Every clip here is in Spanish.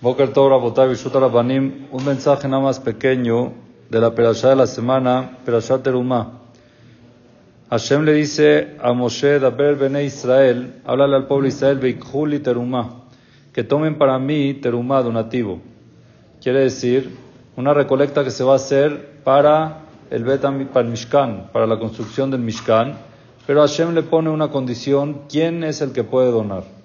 Boker Tov Rabotai Banim, un mensaje nada más pequeño de la perashá de la semana, perashá Terumá. Hashem le dice a Moshe, Daber Bene Israel, háblale al pueblo Israel, Beikhuli Terumá, que tomen para mí Terumá donativo. Quiere decir, una recolecta que se va a hacer para el Betam, para el Mishkan, para la construcción del Mishkan, pero Hashem le pone una condición, ¿quién es el que puede donar?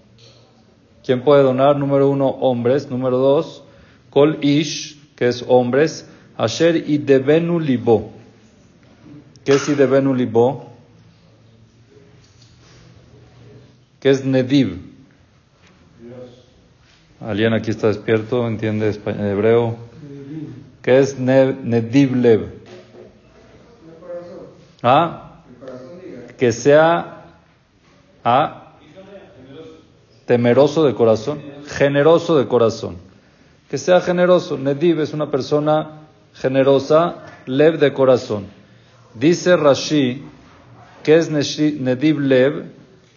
¿Quién puede donar? Número uno, hombres. Número dos, Kol Ish, que es hombres. Asher y Debenu Libo. ¿Qué es Idebenu Libo? ¿Qué es Nediv? ¿Alguien aquí está despierto? ¿Entiende español, hebreo? ¿Qué es Nediv Lev? ¿Ah? Que sea... ¿Ah? Temeroso de corazón, generoso de corazón. Que sea generoso. Nediv es una persona generosa, lev de corazón. Dice Rashi que es Nediv lev,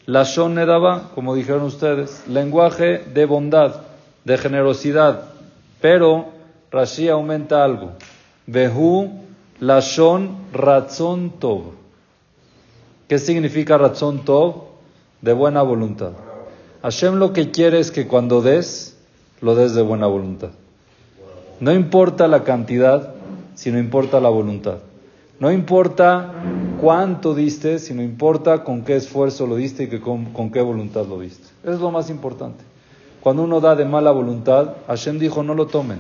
Lashon Nedaba, como dijeron ustedes, lenguaje de bondad, de generosidad. Pero Rashi aumenta algo. Behu Lashon Ratzon Tov. ¿Qué significa Ratzon Tov? De buena voluntad. Hashem lo que quiere es que cuando des, lo des de buena voluntad. No importa la cantidad, sino importa la voluntad. No importa cuánto diste, sino importa con qué esfuerzo lo diste y que con, qué voluntad lo diste. Es lo más importante. Cuando uno da de mala voluntad, Hashem dijo no lo tomen.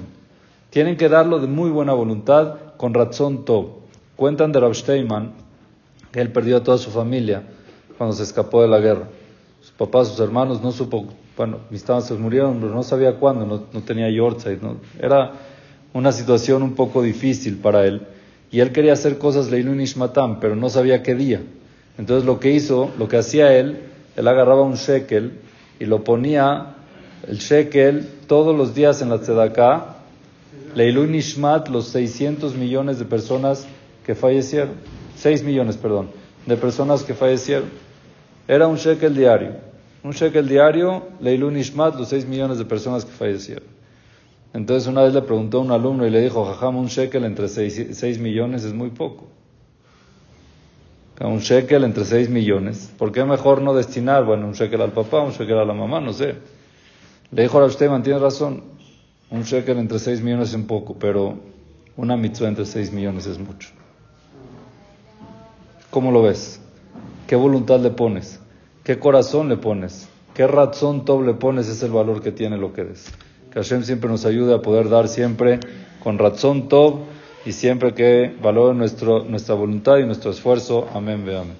Tienen que darlo de muy buena voluntad, con razón todo. Cuentan de Rav que él perdió a toda su familia cuando se escapó de la guerra papás, sus hermanos, no supo, bueno, mis se murieron, pero no sabía cuándo, no, tenía Yorkshire, no, era una situación un poco difícil para él. Y él quería hacer cosas Leilun Ishmatam, pero no sabía qué día. Entonces lo que hizo, lo que hacía él, él agarraba un shekel y lo ponía, el shekel, todos los días en la tzedakah, Leilun Ishmat, los 600 millones de personas que fallecieron, 6 millones, perdón, de personas que fallecieron. Era un shekel diario. Un shekel diario, Leilun Ishmat, los 6 millones de personas que fallecieron. Entonces una vez le preguntó a un alumno y le dijo, jajam, un shekel entre 6, millones es muy poco. Un shekel entre 6 millones. ¿Por qué mejor no destinar, bueno, un shekel al papá, un shekel a la mamá? No sé. Le dijo a usted, tiene razón. Un shekel entre 6 millones es un poco, pero una mitzvah entre 6 millones es mucho. ¿Cómo lo ves? ¿Qué voluntad le pones? ¿Qué corazón le pones? ¿Qué razón top le pones? Es el valor que tiene lo que des. Que Hashem siempre nos ayude a poder dar siempre con razón top y siempre que valore nuestro, nuestra voluntad y nuestro esfuerzo. Amén, ve amén.